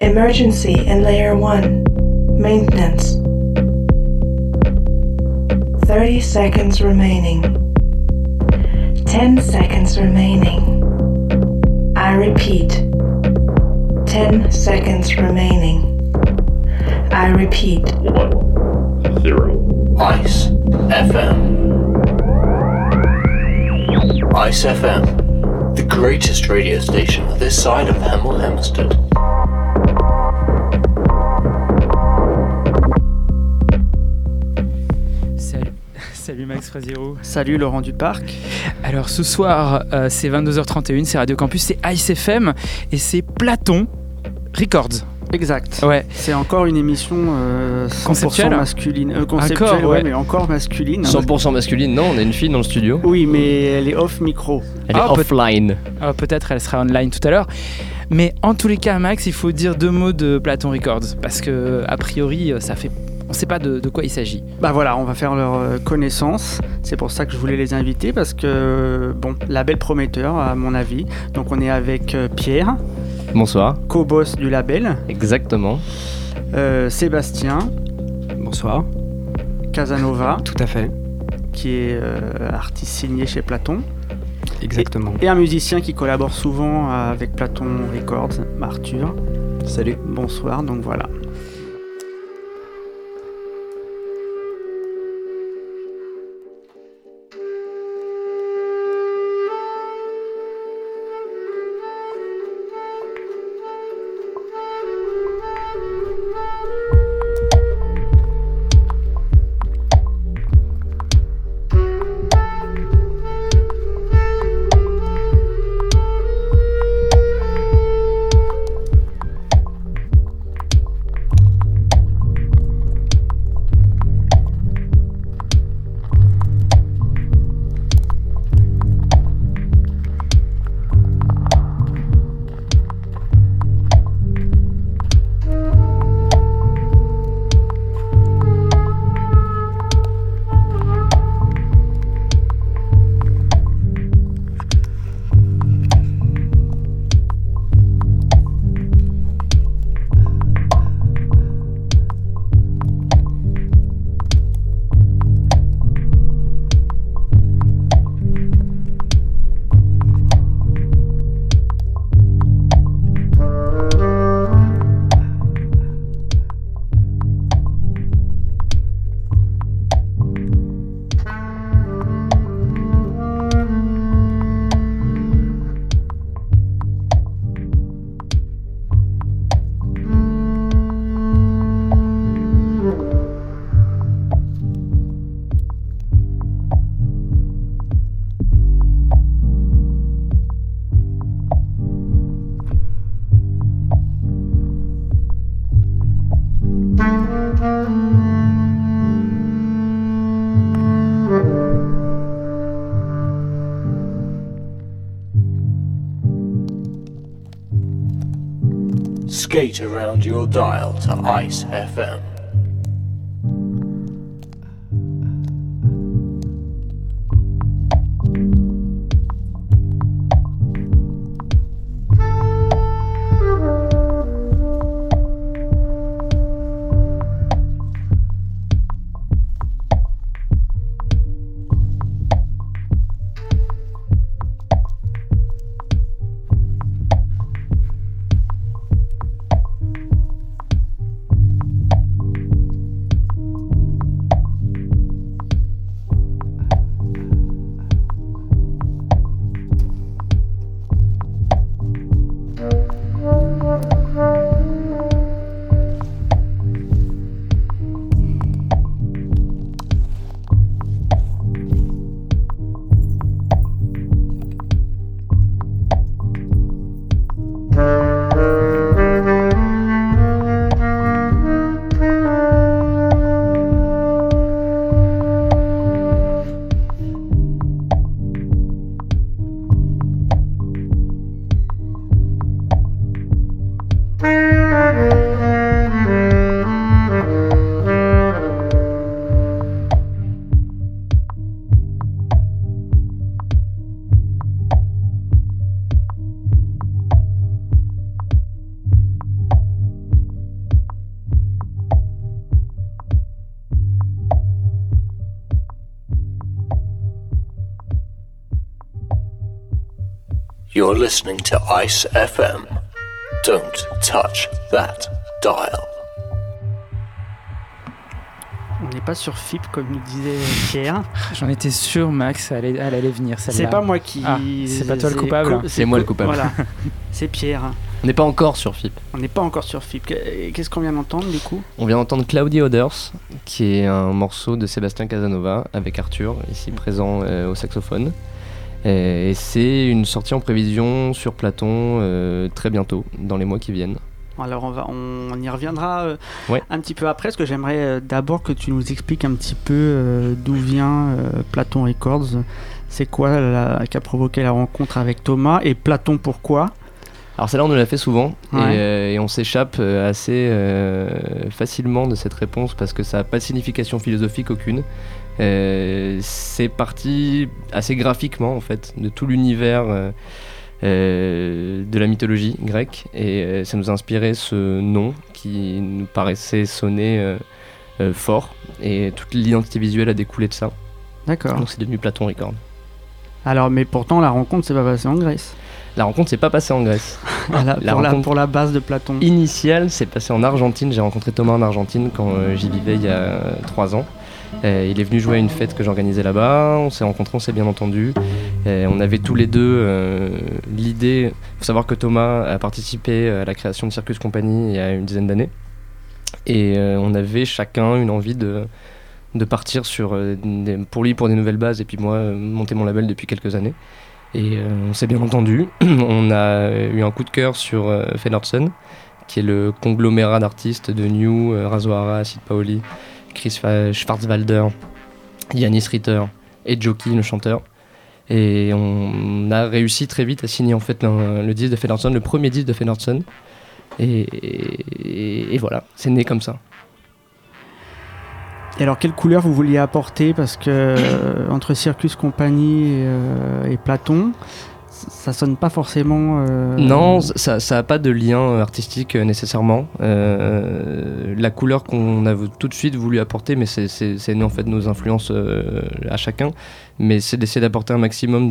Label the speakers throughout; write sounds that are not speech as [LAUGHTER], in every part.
Speaker 1: Emergency in Layer 1. Maintenance. 30 seconds remaining. 10 seconds remaining. I repeat. 10 seconds remaining. I repeat.
Speaker 2: One, zero.
Speaker 3: Ice FM. Ice FM, the greatest radio station this side of Hemel Hempstead.
Speaker 4: Salut Max Fraziero.
Speaker 5: Salut Laurent Duparc.
Speaker 4: Alors ce soir, euh, c'est 22h31, c'est Radio Campus, c'est Ice FM et c'est Platon Records.
Speaker 5: Exact.
Speaker 4: Ouais.
Speaker 5: C'est encore une émission euh, 100%
Speaker 4: Conceptuelle
Speaker 5: masculine. Euh, conceptuelle,
Speaker 4: Encore,
Speaker 5: ouais,
Speaker 4: ouais.
Speaker 5: mais encore masculine.
Speaker 2: 100% masculine, non, on a une fille dans le studio.
Speaker 5: Oui, mais elle est off micro.
Speaker 2: Elle
Speaker 4: Ah,
Speaker 2: est
Speaker 4: peut-
Speaker 2: offline.
Speaker 4: Alors, Peut-être elle sera online tout à l'heure. Mais en tous les cas, Max, il faut dire deux mots de Platon Records parce que a priori, euh, ça fait, on sait pas de, de quoi il s'agit.
Speaker 5: Bah voilà, on va faire leur euh, connaissance. C'est pour ça que je voulais les inviter parce que, bon, label prometteur à mon avis. Donc on est avec euh, Pierre,
Speaker 2: Bonsoir.
Speaker 5: co-boss du label,
Speaker 2: Exactement.
Speaker 5: euh, Sébastien,
Speaker 6: Bonsoir.
Speaker 5: Casanova,
Speaker 6: Tout à fait.
Speaker 5: qui est euh, artiste signé chez Platon,
Speaker 6: Exactement.
Speaker 5: et un musicien qui collabore souvent avec Platon Records, Arthur.
Speaker 6: Salut.
Speaker 5: Bonsoir, donc voilà.
Speaker 3: Around your dial to Ice FM. You're listening to Ice FM. Don't touch that dial.
Speaker 5: On n'est pas sur FIP comme nous disait Pierre. [LAUGHS]
Speaker 4: J'en étais sûr, Max, elle allait, elle allait venir.
Speaker 5: C'est pas moi qui.
Speaker 4: Ah, c'est pas toi le coupable
Speaker 2: C'est moi le coupable.
Speaker 5: Voilà. [LAUGHS] C'est Pierre.
Speaker 2: On n'est pas encore sur FIP.
Speaker 5: On n'est pas encore sur FIP. Qu'est- Qu'est-ce qu'on vient d'entendre du coup?
Speaker 2: On vient d'entendre Cloudy Odors, qui est un morceau de Sébastien Casanova avec Arthur, ici présent euh, au saxophone. Et, et c'est une sortie en prévision sur Platon euh, très bientôt, dans les mois qui viennent.
Speaker 5: Alors on, va, on, y reviendra euh,
Speaker 2: Ouais.
Speaker 5: un petit peu après, parce que j'aimerais euh, d'abord que tu nous expliques un petit peu euh, d'où vient euh, Platon Records. C'est quoi la, qui a provoqué la rencontre avec Thomas et Platon pourquoi?
Speaker 2: Alors celle-là on nous l'a fait souvent et, euh, on s'échappe euh, assez euh, facilement de cette réponse parce que ça n'a pas de signification philosophique aucune. Euh, c'est parti assez graphiquement en fait de tout l'univers euh, euh, de la mythologie grecque et euh, ça nous a inspiré ce nom qui nous paraissait sonner euh, fort et toute l'identité visuelle a découlé de ça.
Speaker 5: D'accord.
Speaker 2: Donc c'est devenu Platon Record.
Speaker 5: Alors mais pourtant la rencontre s'est pas passée en Grèce.
Speaker 2: La rencontre s'est pas passée en Grèce. [LAUGHS] La
Speaker 5: pour, la, pour la base de Platon.
Speaker 2: initial s'est passé en Argentine. J'ai rencontré Thomas en Argentine quand j'y vivais il y a trois ans. Euh, il est venu jouer à une fête que j'organisais là-bas. On s'est rencontrés, on s'est bien entendu. Euh, on avait tous les deux euh, l'idée. Il faut savoir que Thomas a participé à la création de Circus Company il y a une dizaine d'années. Et on avait chacun une envie de, partir sur, pour lui pour des nouvelles bases et puis moi monter mon label depuis quelques années. Et on s'est bien entendu. [CLEARS THROAT] on a eu un coup de cœur sur Fennerson, qui est le conglomérat d'artistes de New, Razoara, Sid Paoli, Chris Schwarzwalder, Yanis Ritter et Jockey, le chanteur. Et on a réussi très vite à signer en fait le disque de le premier disque de Fennerson. Et, voilà, c'est né comme ça.
Speaker 5: Et alors quelle couleur vous vouliez apporter? Parce que euh, entre Circus Company et, euh, et Platon, ça sonne pas forcément. euh,
Speaker 2: Non, ça n'a pas de lien euh, artistique euh, nécessairement. Euh, la couleur qu'on a tout de suite voulu apporter, mais c'est- en fait nos influences à chacun, mais c'est d'essayer d'apporter un maximum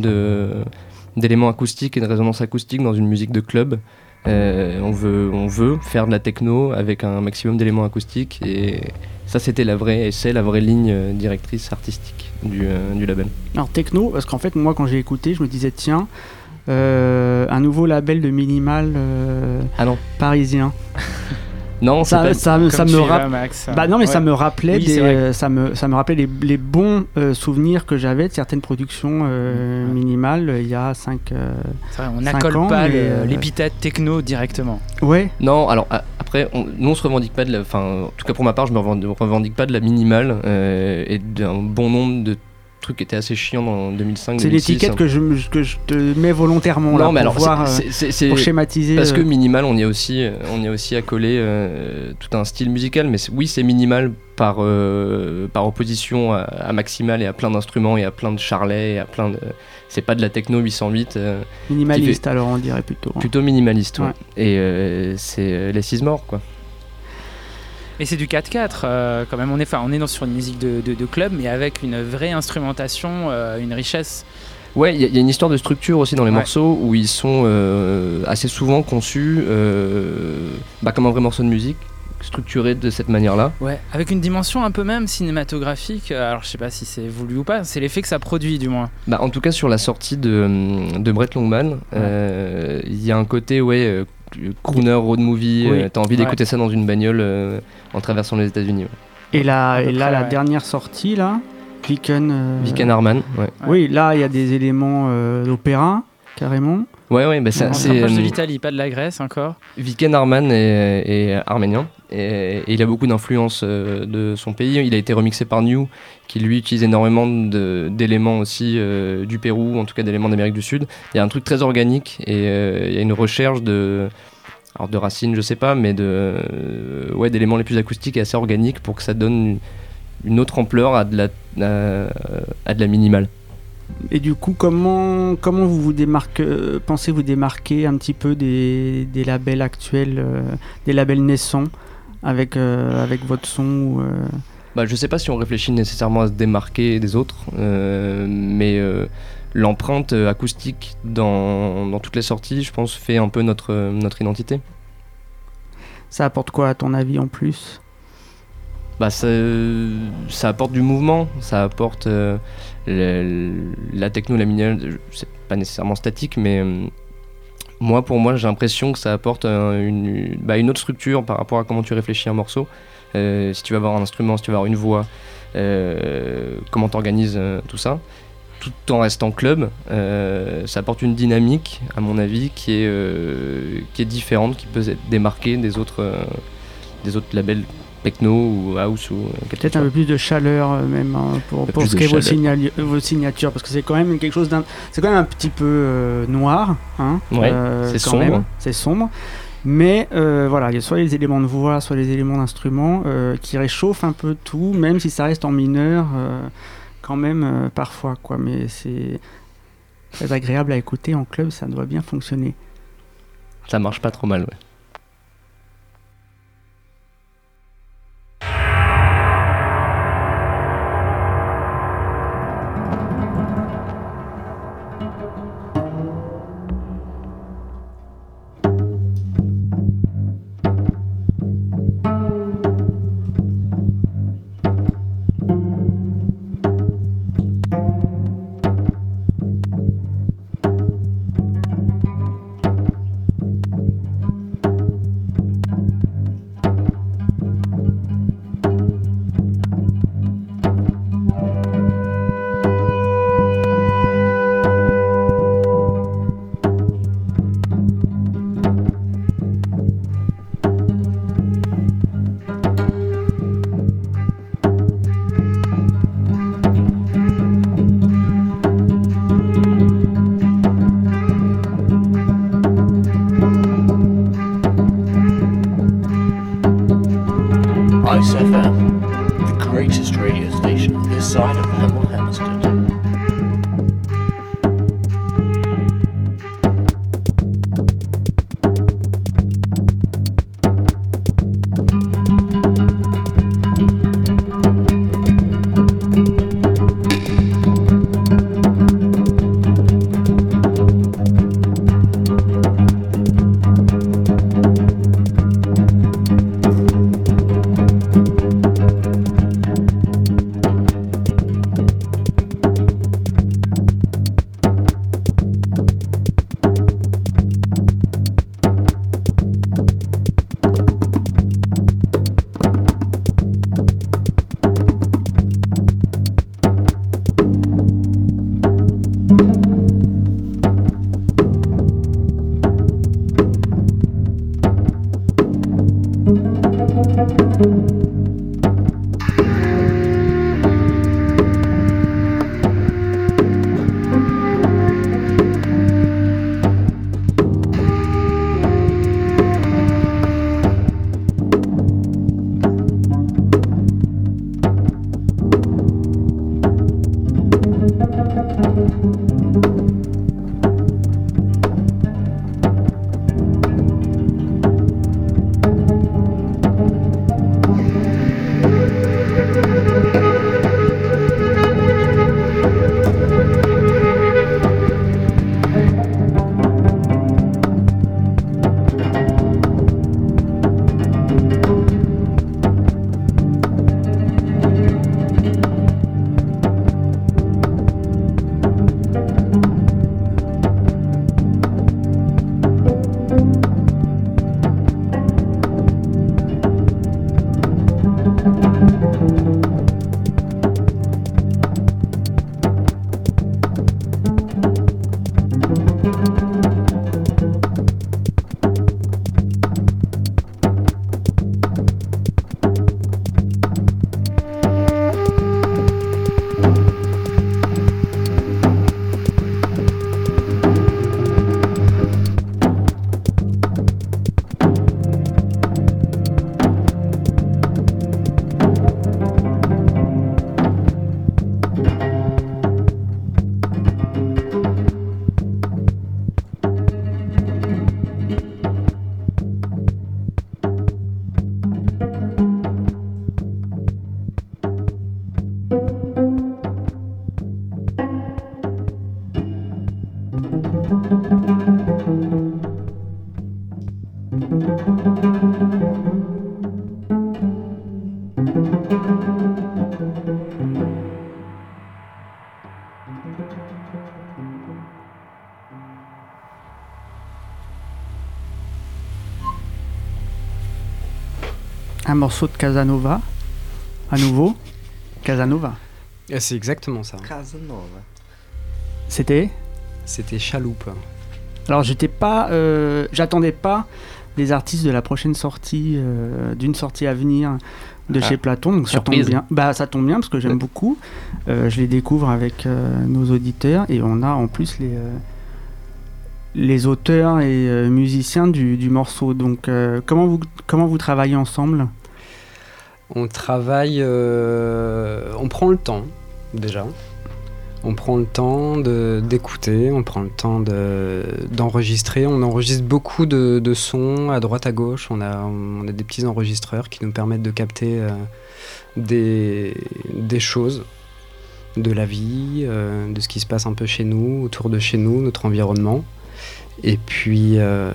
Speaker 2: d'éléments acoustiques et de résonance acoustique dans une musique de club. On, veut, on veut faire de la techno avec un maximum d'éléments acoustiques et ça c'était la vraie et c'est la vraie ligne directrice artistique du, du label.
Speaker 5: Alors techno, parce qu'en fait moi quand j'ai écouté, je me disais tiens, un nouveau label de minimal euh,
Speaker 2: Ah non,
Speaker 5: parisien. [LAUGHS]
Speaker 2: non,
Speaker 5: Ça,
Speaker 2: pas-
Speaker 5: ça, me- ça me rappelle.
Speaker 4: Max.
Speaker 5: Bah non mais ça me rappelait
Speaker 4: Oui,
Speaker 5: des, euh, ça me ça me rappelait les, les bons euh, souvenirs que j'avais de certaines productions euh,
Speaker 4: Ouais.
Speaker 5: minimales euh, il y a 5
Speaker 4: C'est vrai, on n'accole pas
Speaker 5: euh,
Speaker 4: l'épithète techno directement.
Speaker 5: Ouais.
Speaker 2: Non, alors après, on, nous on se revendique pas de la. Enfin, en tout cas pour ma part, je me revendique, revendique pas de la minimale euh, et d'un bon nombre de trucs qui étaient assez chiants dans 2005.
Speaker 5: C'est
Speaker 2: 2006,
Speaker 5: l'étiquette
Speaker 2: hein.
Speaker 5: que je, que je te mets volontairement là
Speaker 2: mais
Speaker 5: pour
Speaker 2: alors,
Speaker 5: voir, pour schématiser.
Speaker 2: parce que
Speaker 5: euh,
Speaker 2: minimal, on y a aussi, euh, on y a aussi accolé euh, tout un style musical. Mais oui, c'est minimal par euh, par opposition à, à maximal et à plein d'instruments et à plein de charlets et à plein de. C'est pas de la techno 808. euh,
Speaker 5: minimaliste alors on dirait plutôt. hein.
Speaker 2: plutôt minimaliste. ouais.
Speaker 5: Ouais.
Speaker 2: Et c'est les six morts, quoi.
Speaker 4: Et c'est du 4-4 euh, quand même. On est, enfin, on est dans, sur une musique de, de- de club, mais avec une vraie instrumentation, euh, une richesse.
Speaker 2: Ouais, il y, a- il y a une histoire de structure aussi dans les
Speaker 4: Ouais.
Speaker 2: morceaux où ils sont euh, assez souvent conçus bah, comme un vrai morceau de musique, structuré de cette manière-là.
Speaker 4: Ouais, avec une dimension un peu même cinématographique. Alors je sais pas si c'est voulu ou pas. C'est l'effet que ça produit du moins.
Speaker 2: Bah, en tout cas, sur la sortie de, de Brett Longman, euh, il y a un côté ouais, crooner, road movie.
Speaker 5: Oui.
Speaker 2: euh, T'as envie
Speaker 4: Ouais.
Speaker 2: d'écouter ça dans une bagnole euh, en traversant les États-Unis. Ouais.
Speaker 5: Et là,
Speaker 4: À peu
Speaker 5: et là
Speaker 4: près,
Speaker 5: la
Speaker 4: ouais.
Speaker 5: dernière sortie là, Viken. euh,
Speaker 2: Viken Harman. Ouais,
Speaker 5: Oui, là il y a des éléments euh, d'opéra carrément.
Speaker 2: Ouais, ouais bah, ça- c'est.
Speaker 4: de
Speaker 2: euh,
Speaker 4: l'Italie, pas de la Grèce encore.
Speaker 2: Viken Harman est, est arménien et, et il a beaucoup d'influence euh, de son pays. Il a été remixé par New, qui lui utilise énormément d'éléments aussi euh, du Pérou, en tout cas d'éléments d'Amérique du Sud. Il y a un truc très organique et euh, il y a une recherche de, alors de racines, je sais pas, mais de ouais d'éléments les plus acoustiques et assez organiques pour que ça donne une, une autre ampleur à de la à, à de la minimale.
Speaker 5: Et du coup, comment, comment vous vous démarquez, euh, pensez vous démarquer un petit peu des, des labels actuels, euh, des labels naissants avec, euh, avec votre son
Speaker 2: Bah, je sais pas si on réfléchit nécessairement à se démarquer des autres, mais l'empreinte acoustique dans, dans toutes les sorties, je pense, fait un peu notre, notre identité.
Speaker 5: Ça apporte quoi à ton avis en plus?
Speaker 2: Bah, ça, apporte du mouvement, ça apporte euh, la techno, la minimale, c'est pas nécessairement statique, mais euh, moi, pour moi, j'ai l'impression que ça apporte une, bah, une autre structure par rapport à comment tu réfléchis un morceau. Euh, si tu vas avoir un instrument, si tu vas avoir une voix, comment tu organises tout ça, tout en restant club, ça apporte une dynamique, à mon avis, qui est, différente, qui peut être démarquée des autres labels techno ou house ou euh,
Speaker 5: Peut-être un peu plus de chaleur euh, même hein, pour, pour ce qui est vos, signatures parce que c'est quand même quelque chose d'un c'est quand même un petit peu euh, noir hein,
Speaker 2: Ouais,
Speaker 5: euh,
Speaker 2: c'est sombre.
Speaker 5: c'est sombre. Mais euh, voilà il y a soit les éléments de voix soit les éléments d'instrument euh, qui réchauffent un peu tout même si ça reste en mineur quand même parfois quoi. Mais c'est très agréable à écouter en club ça doit bien fonctionner.
Speaker 2: Ça marche pas trop mal, ouais.
Speaker 5: Un morceau de Casanova, à nouveau. Casanova.
Speaker 6: Et C'est exactement ça.
Speaker 5: C'était?
Speaker 6: C'était Chaloupe.
Speaker 5: Alors j'étais pas, euh, j'attendais pas des artistes de la prochaine sortie, euh, d'une sortie à venir de
Speaker 2: Ah,
Speaker 5: chez Platon. Donc ça tombe bien. Bah ça tombe bien parce que j'aime beaucoup. Euh, je les découvre avec euh, nos auditeurs et on a en plus les les auteurs et musiciens du, du morceau. Donc comment vous comment vous travaillez ensemble?
Speaker 6: On travaille, on prend le temps déjà. On prend le temps d'écouter, on prend le temps de- d'enregistrer. on enregistre beaucoup de, sons à droite à gauche. On a, des petits enregistreurs qui nous permettent de capter euh, des, des choses de la vie, euh, de ce qui se passe un peu chez nous, autour de chez nous, notre environnement. Et puis euh,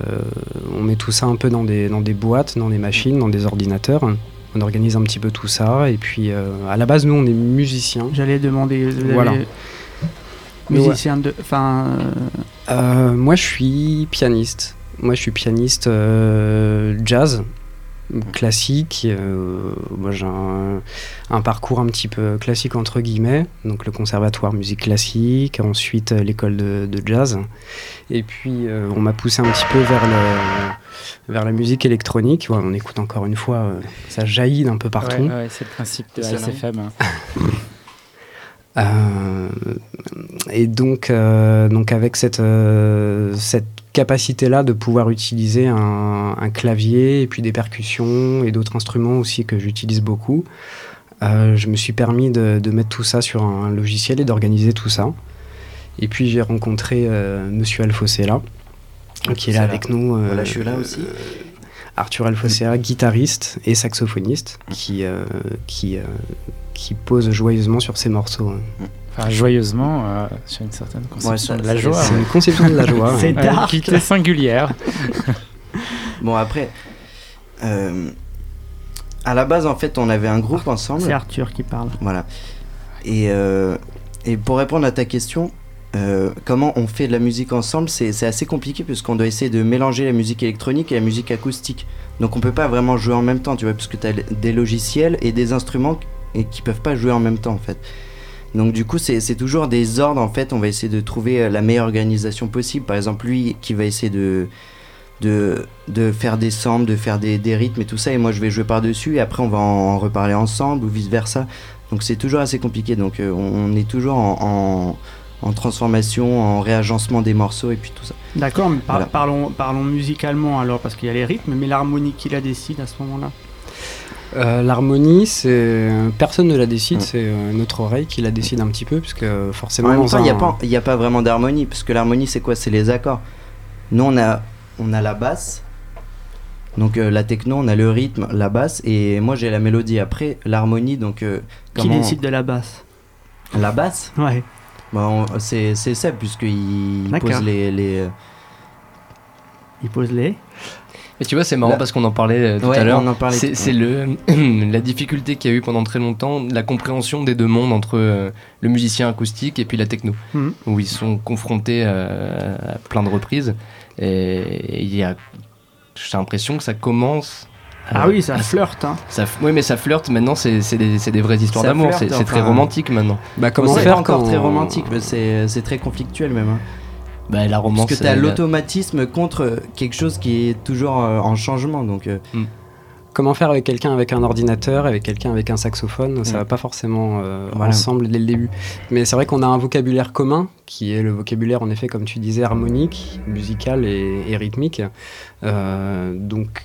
Speaker 6: on met tout ça un peu dans des, dans des boîtes, dans des machines, dans des ordinateurs. On organise un petit peu tout ça. Et puis euh, à la base, nous, on est musiciens.
Speaker 5: J'allais demander.
Speaker 6: Voilà. ouais.
Speaker 5: Musicien de, enfin. euh,
Speaker 6: Euh, moi, je suis pianiste. Moi, je suis pianiste jazz, classique. euh, moi, j'ai un, un parcours un petit peu classique, entre guillemets. Donc, le conservatoire musique classique, ensuite euh, l'école de, de jazz. Et puis, euh, on m'a poussé un petit peu vers, le, vers la musique électronique. Ouais, on écoute encore une fois, euh, ça jaillit d'un peu partout.
Speaker 4: Ouais, ouais, c'est le principe de la
Speaker 2: Excellent.
Speaker 4: SFM. hein.
Speaker 6: Et donc, donc avec cette, cette capacité-là de pouvoir utiliser un, un clavier et puis des percussions et d'autres instruments aussi que j'utilise beaucoup, euh, je me suis permis de, de mettre tout ça sur un logiciel et d'organiser tout ça. Et puis j'ai rencontré euh, Monsieur qui est là avec nous. euh,
Speaker 7: Voilà, je suis là aussi.
Speaker 6: euh, Arthur Alfosella, guitariste et saxophoniste, qui, qui, qui pose joyeusement sur ses morceaux. hein.
Speaker 4: Enfin, joyeusement, euh, sur une certaine conception
Speaker 7: ça-
Speaker 4: de la joie.
Speaker 6: C'est une conception de la joie. [LAUGHS]
Speaker 5: C'est dark.
Speaker 4: qui était singulière. [LAUGHS]
Speaker 7: Bon, après, euh, à la base, en fait, on avait un groupe
Speaker 5: C'est
Speaker 7: ensemble.
Speaker 5: Arthur qui parle.
Speaker 7: Voilà. Et, euh, et pour répondre à ta question, euh, comment on fait de la musique ensemble, c'est c'est assez compliqué puisqu'on doit essayer de mélanger la musique électronique et la musique acoustique. Donc on peut pas vraiment jouer en même temps, tu vois, puisque tu as des logiciels et des instruments et qui peuvent pas jouer en même temps en fait. Donc du coup c'est c'est toujours des ordres en fait, on va essayer de trouver euh, la meilleure organisation possible. Par exemple lui qui va essayer de, de, de faire des samples, de faire des, des rythmes et tout ça, et moi je vais jouer par-dessus et après on va en reparler ensemble ou vice-versa. Donc c'est toujours assez compliqué, donc euh, on, on est toujours en, en, en transformation, en réagencement des morceaux et puis tout ça.
Speaker 5: D'accord, mais par-
Speaker 7: Voilà.
Speaker 5: parlons, parlons musicalement alors, parce qu'il y a les rythmes, mais l'harmonie qui la décide à ce moment-là.
Speaker 6: Euh, L'harmonie, c'est personne ne la décide,
Speaker 7: Mm.
Speaker 6: c'est euh, notre oreille qui la décide un petit peu, puisque forcément.
Speaker 7: En même
Speaker 6: dans
Speaker 7: temps, il n'y a,
Speaker 6: un-
Speaker 7: pas- il y a pas vraiment d'harmonie, parce que l'harmonie c'est quoi? C'est les accords. Nous on a, on a la basse, donc euh, la techno, on a le rythme, la basse, et moi j'ai la mélodie. Après l'harmonie, donc euh,
Speaker 5: Qui décide de la basse?
Speaker 7: La basse?
Speaker 5: Ouais.
Speaker 7: Bah, on- c'est c'est Seb, puisqu'il pose les. les euh,
Speaker 5: Il pose les?
Speaker 2: Et tu vois, c'est marrant
Speaker 7: Là-
Speaker 2: parce qu'on en parlait euh, tout
Speaker 7: Ouais,
Speaker 2: à l'heure.
Speaker 7: on en parlait
Speaker 2: C'est le [CLEARS THROAT] la difficulté qu'il y a eu pendant très longtemps, la compréhension des deux mondes entre euh, le musicien acoustique et puis la techno,
Speaker 5: Mhm.
Speaker 2: où ils sont confrontés euh, à plein de reprises. Et il y a, j'ai l'impression que ça commence.
Speaker 5: Ah oui, ça flirte. Hein.
Speaker 2: ça oui, mais ça flirte maintenant. C'est c'est des, c'est des vraies histoires
Speaker 7: Ça
Speaker 2: d'amour.
Speaker 7: flirte,
Speaker 2: C'est c'est très
Speaker 7: enfin.
Speaker 2: romantique maintenant.
Speaker 6: Bah, comment
Speaker 7: c'est
Speaker 6: faire
Speaker 7: encore très romantique, mais c'est c'est très conflictuel même. hein.
Speaker 2: Bah, la romance.
Speaker 7: Parce que tu as
Speaker 2: elle-
Speaker 7: l'automatisme contre quelque chose qui est toujours euh, en changement. Donc, euh,
Speaker 6: Comment faire avec quelqu'un avec un ordinateur, avec quelqu'un avec un saxophone, ça
Speaker 7: Mm.
Speaker 6: va pas forcément euh,
Speaker 7: Voilà.
Speaker 6: ensemble dès le début. Mais c'est vrai qu'on a un vocabulaire commun, qui est le vocabulaire en effet, comme tu disais, harmonique, musical et, et rythmique. Euh, donc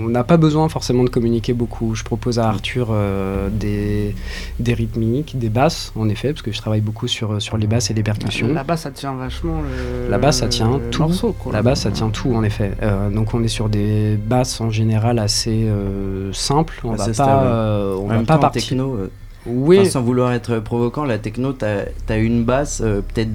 Speaker 6: on n'a pas besoin forcément de communiquer beaucoup. Je propose à Arthur euh, des, des rythmiques, des basses, en effet, parce que je travaille beaucoup sur, sur les basses et les percussions.
Speaker 5: La basse, ça tient vachement le.
Speaker 6: La basse, ça tient
Speaker 5: le
Speaker 6: tout.
Speaker 5: morceau, quoi.
Speaker 6: La basse, ça tient tout, en effet. Euh, donc, on est sur des basses en général assez euh, simples. On
Speaker 7: Assez
Speaker 6: va pas, euh, on va pas partir.
Speaker 7: techno, euh,
Speaker 6: Oui,
Speaker 7: enfin, sans vouloir être provocant, la techno, tu as, une basse, euh, peut-être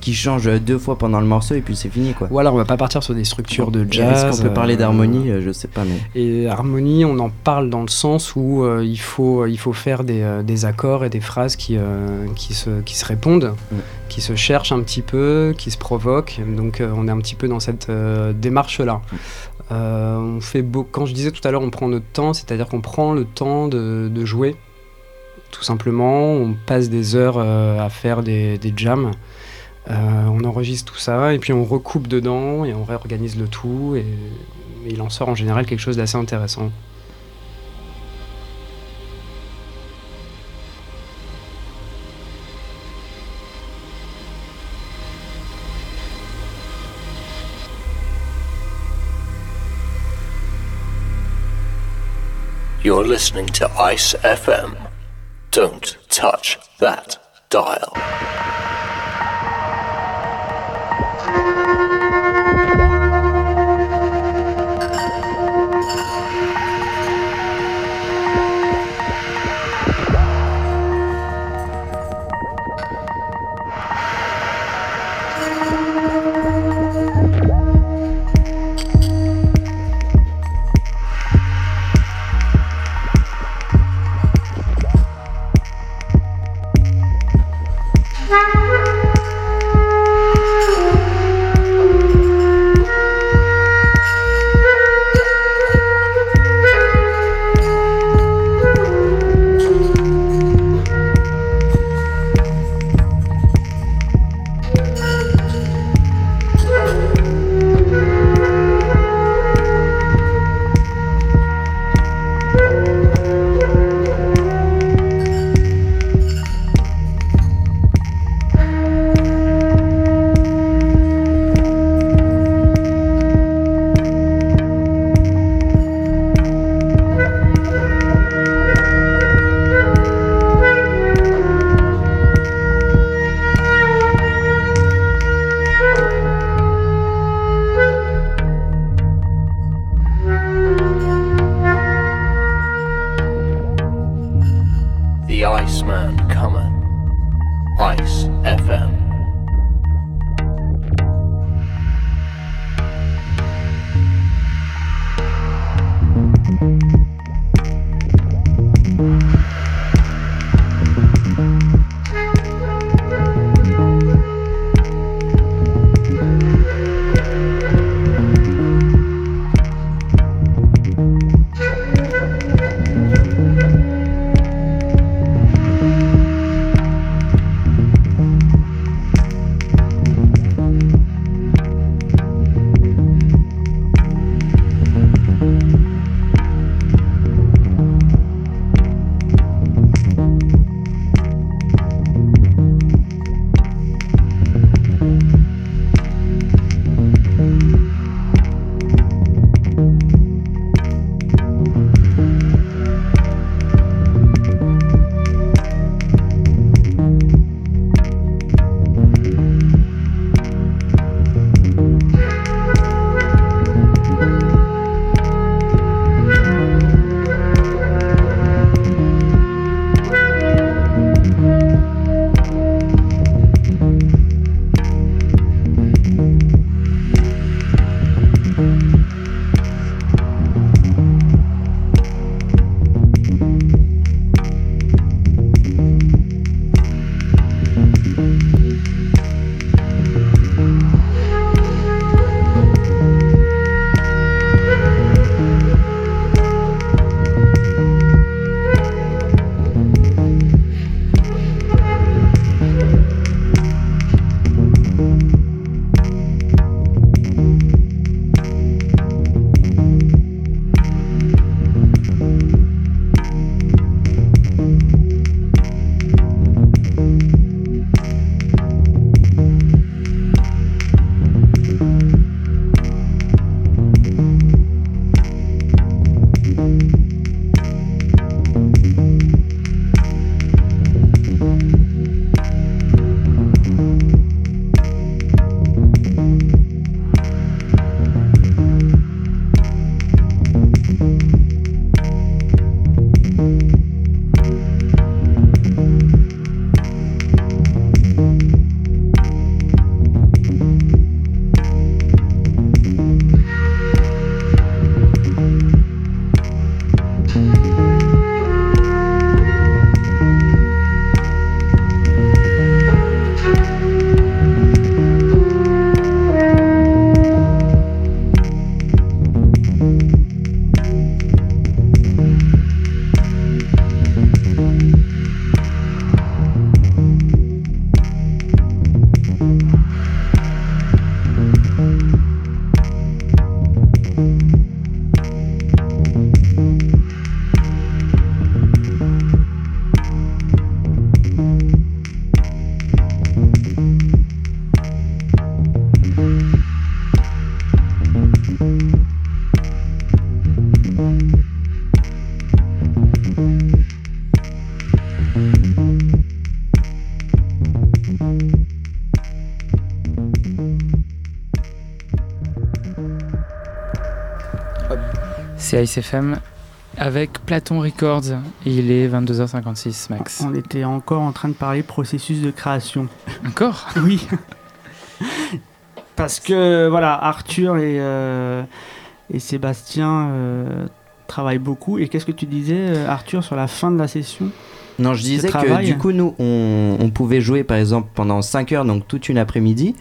Speaker 7: qui change deux fois pendant le morceau et puis c'est fini quoi.
Speaker 6: Ou alors on va pas partir sur des structures de jazz.
Speaker 7: Est-ce qu'on peut parler
Speaker 6: euh,
Speaker 7: d'harmonie? Euh, Je sais pas, mais.
Speaker 6: Et harmonie, on en parle dans le sens où euh, il, faut, il faut faire des, des accords et des phrases qui, euh, qui, se, qui se répondent,
Speaker 7: Mm.
Speaker 6: qui se cherchent un petit peu, qui se provoquent. Donc on est un petit peu dans cette euh, démarche-là. Euh, on fait beau... Quand je disais tout à l'heure, on prend notre temps, c'est-à-dire qu'on prend le temps de, de jouer. Tout simplement, on passe des heures euh, à faire des, jams. Euh, on enregistre tout ça et puis on recoupe dedans et on réorganise le tout et, et il en sort en général quelque chose d'assez intéressant.
Speaker 3: You're listening to Ice FM. Don't touch that dial.
Speaker 4: C'est ICFM avec Platon Records. Il est 22h56 max.
Speaker 5: On était encore en train de parler processus de création.
Speaker 4: Encore? [LAUGHS]
Speaker 5: Oui. Parce que voilà, Arthur et, euh, et Sébastien euh, travaillent beaucoup. Et qu'est-ce que tu disais, euh, Arthur, sur la fin de la session?
Speaker 7: Non, je disais que
Speaker 5: travail.
Speaker 7: du coup, nous, on, on pouvait jouer par exemple pendant 5 heures, donc toute une après-midi.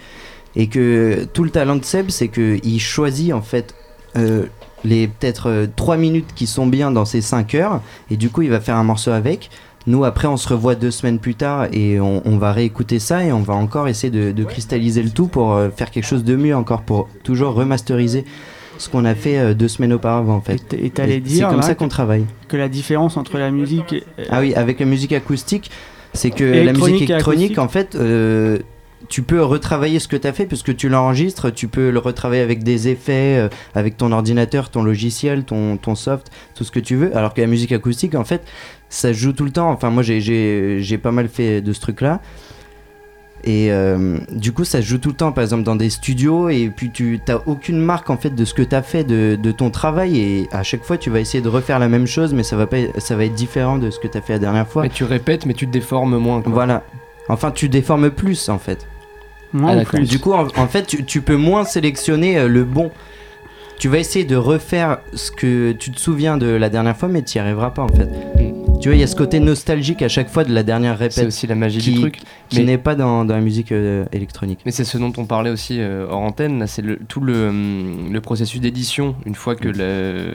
Speaker 7: Et que tout le talent de Seb, c'est qu'il choisit en fait euh, les peut-être 3 minutes qui sont bien dans ces 5 heures. Et du coup, il va faire un morceau avec. Nous, après, on se revoit deux semaines plus tard et on, on va réécouter ça et on va encore essayer de, de cristalliser le tout pour euh, faire quelque chose de mieux encore, pour toujours remasteriser ce qu'on a fait euh, deux semaines auparavant en fait.
Speaker 5: Et t'allais
Speaker 7: Et C'est
Speaker 5: dire
Speaker 7: comme
Speaker 5: là,
Speaker 7: ça qu'on travaille.
Speaker 5: que la différence entre la musique et,
Speaker 7: Ah oui, avec la musique acoustique, c'est que la musique électronique, en fait, euh, tu peux retravailler ce que tu as fait puisque tu l'enregistres, tu peux le retravailler avec des effets, euh, avec ton ordinateur, ton logiciel, ton, ton soft, tout ce que tu veux. Alors que la musique acoustique, en fait, ça joue tout le temps. Enfin, moi, j'ai- pas mal fait de ce truc-là. Et euh, du coup, ça se joue tout le temps, par exemple, dans des studios, et puis tu n'as aucune marque en fait de ce que tu as fait, de, de ton travail, et à chaque fois, tu vas essayer de refaire la même chose, mais ça va, pas, ça va être différent de ce que tu as fait la dernière fois.
Speaker 2: Mais tu répètes, mais tu te déformes moins. quoi.
Speaker 7: Voilà. Enfin, tu déformes plus en fait.
Speaker 5: Moi
Speaker 2: Ah,
Speaker 5: plus.
Speaker 7: Du coup, en, en fait, tu, tu peux moins sélectionner euh, le bon. Tu vas essayer de refaire ce que tu te souviens de la dernière fois, mais tu n'y arriveras pas en fait. Tu vois, il y a ce côté nostalgique à chaque fois de la dernière
Speaker 2: C'est
Speaker 7: répète
Speaker 2: aussi la magie
Speaker 7: qui-
Speaker 2: du truc.
Speaker 7: qui
Speaker 2: mais-
Speaker 7: n'est pas dans, dans la musique euh, électronique.
Speaker 2: Mais c'est ce dont on parlait aussi euh, hors antenne, c'est le, tout le, hum, le processus d'édition, une fois que le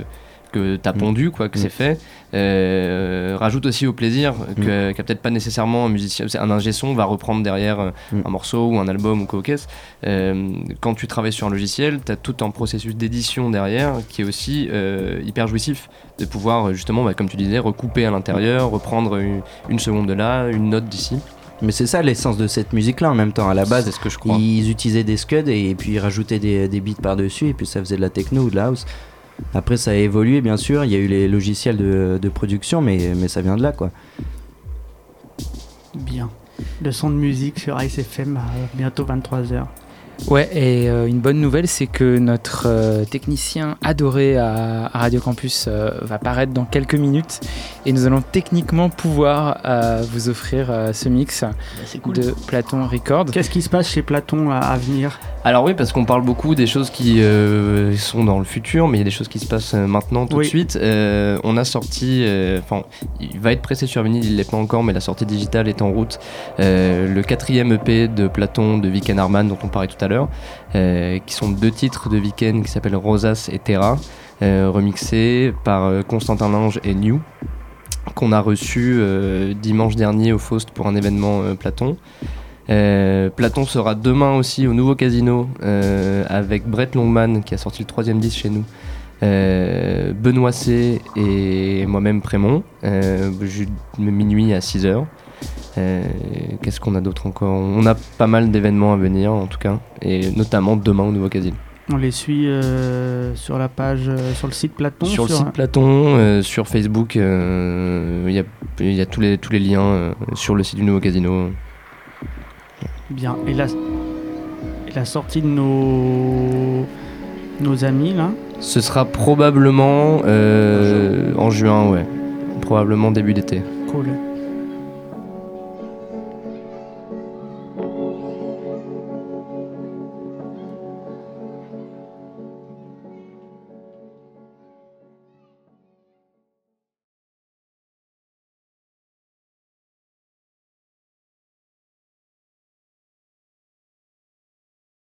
Speaker 2: que t'as
Speaker 7: Mm.
Speaker 2: pondu, quoi, que
Speaker 7: Mm.
Speaker 2: c'est fait, euh, rajoute aussi au plaisir que, qu'a peut-être pas nécessairement un musicien, un ingé son va reprendre derrière euh,
Speaker 7: Mm.
Speaker 2: un morceau ou un album ou quoi que ce. Euh, quand tu travailles sur un logiciel, t'as tout un processus d'édition derrière qui est aussi euh, hyper jouissif de pouvoir justement, bah, comme tu disais, recouper à l'intérieur, reprendre une, une seconde de là, une note d'ici.
Speaker 7: Mais c'est ça l'essence de cette musique-là en même temps. À la base,
Speaker 2: c'est ce que je crois.
Speaker 7: ils utilisaient des scuds et puis ils rajoutaient des, des beats par-dessus et puis ça faisait de la techno ou de la house. Après, ça a évolué bien sûr. Il y a eu les logiciels de, de production, mais, mais ça vient de là quoi.
Speaker 5: Bien. Le son de musique sur ICFM à bientôt 23h.
Speaker 4: Ouais, et euh, une bonne nouvelle, c'est que notre euh, technicien adoré à, à Radio Campus euh, va paraître dans quelques minutes et nous allons techniquement pouvoir euh, vous offrir euh, ce mix de Platon Records.
Speaker 5: Qu'est-ce qui se passe chez Platon à, à venir?
Speaker 2: Alors oui, parce qu'on parle beaucoup des choses qui euh, sont dans le futur, mais il y a des choses qui se passent maintenant tout
Speaker 5: Oui.
Speaker 2: de suite. Euh, on a sorti, euh, enfin, il va être pressé sur vinyle, il l'est pas encore, mais la sortie digitale est en route. Euh, le quatrième EP de Platon de Viken Arman, dont on parlait tout à l'heure, euh, qui sont deux titres de Viken qui s'appellent Rosas et Terra, euh, remixés par euh, Constantin Lange et New qu'on a reçu dimanche dernier au Faust pour un événement Platon. Platon sera demain aussi au nouveau casino avec Brett Longman qui a sorti le troisième disque chez nous. Benoît C et moi-même Prémont, minuit à 6h. Qu'est-ce qu'on a d'autre encore? On a pas mal d'événements à venir en tout cas, et notamment demain au nouveau casino.
Speaker 5: On les suit euh, sur la page, euh, sur le site Platon
Speaker 2: sur le site Platon, euh, sur Facebook, euh, il y a, il y a tous, les, tous les liens euh, sur le site du nouveau casino.
Speaker 5: Bien. Et la, et la sortie de nos, nos amis là?
Speaker 2: Ce sera probablement euh, en juin, ouais. Probablement début d'été.
Speaker 5: Cool.